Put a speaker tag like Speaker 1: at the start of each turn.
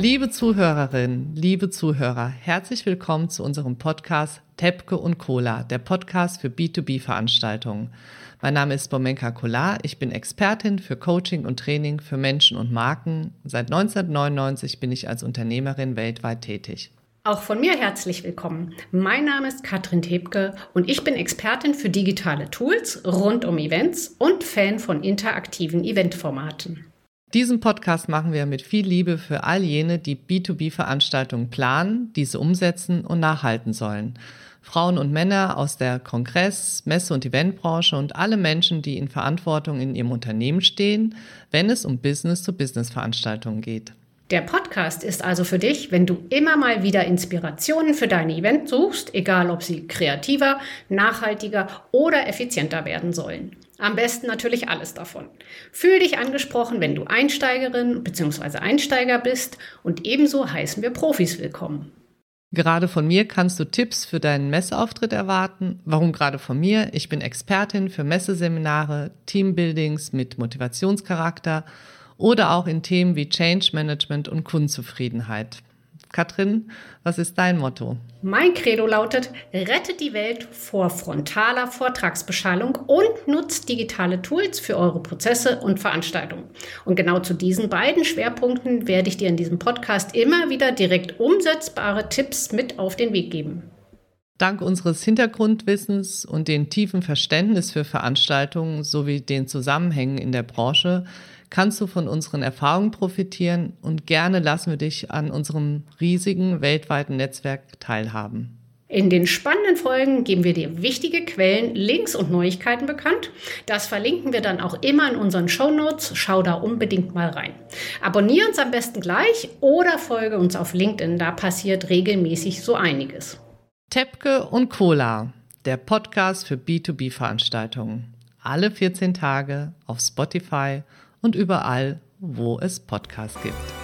Speaker 1: Liebe Zuhörerinnen, liebe Zuhörer, herzlich willkommen zu unserem Podcast Tepke und Cola, der Podcast für B2B-Veranstaltungen. Mein Name ist Bomenka Kolar, ich bin Expertin für Coaching und Training für Menschen und Marken. Seit 1999 bin ich als Unternehmerin weltweit tätig.
Speaker 2: Auch von mir herzlich willkommen. Mein Name ist Katrin Tebke und ich bin Expertin für digitale Tools rund um Events und Fan von interaktiven Eventformaten.
Speaker 1: Diesen Podcast machen wir mit viel Liebe für all jene, die B2B-Veranstaltungen planen, diese umsetzen und nachhalten sollen. Frauen und Männer aus der Kongress-, Messe- und Eventbranche und alle Menschen, die in Verantwortung in ihrem Unternehmen stehen, wenn es um Business-to-Business-Veranstaltungen geht.
Speaker 2: Der Podcast ist also für dich, wenn du immer mal wieder Inspirationen für dein Event suchst, egal ob sie kreativer, nachhaltiger oder effizienter werden sollen. Am besten natürlich alles davon. Fühl dich angesprochen, wenn du Einsteigerin bzw. Einsteiger bist und ebenso heißen wir Profis willkommen.
Speaker 1: Gerade von mir kannst du Tipps für deinen Messeauftritt erwarten. Warum gerade von mir? Ich bin Expertin für Messeseminare, Teambuildings mit Motivationscharakter oder auch in Themen wie Change Management und Kundenzufriedenheit. Katrin, was ist dein Motto?
Speaker 2: Mein Credo lautet, rettet die Welt vor frontaler Vortragsbeschallung und nutzt digitale Tools für eure Prozesse und Veranstaltungen. Und genau zu diesen beiden Schwerpunkten werde ich dir in diesem Podcast immer wieder direkt umsetzbare Tipps mit auf den Weg geben.
Speaker 1: Dank unseres Hintergrundwissens und dem tiefen Verständnis für Veranstaltungen sowie den Zusammenhängen in der Branche kannst du von unseren Erfahrungen profitieren und gerne lassen wir dich an unserem riesigen weltweiten Netzwerk teilhaben.
Speaker 2: In den spannenden Folgen geben wir dir wichtige Quellen, Links und Neuigkeiten bekannt. Das verlinken wir dann auch immer in unseren Show Notes. Schau da unbedingt mal rein. Abonnier uns am besten gleich oder folge uns auf LinkedIn. Da passiert regelmäßig so einiges.
Speaker 1: Tepke und Cola, der Podcast für B2B-Veranstaltungen. Alle 14 Tage auf Spotify und überall, wo es Podcasts gibt.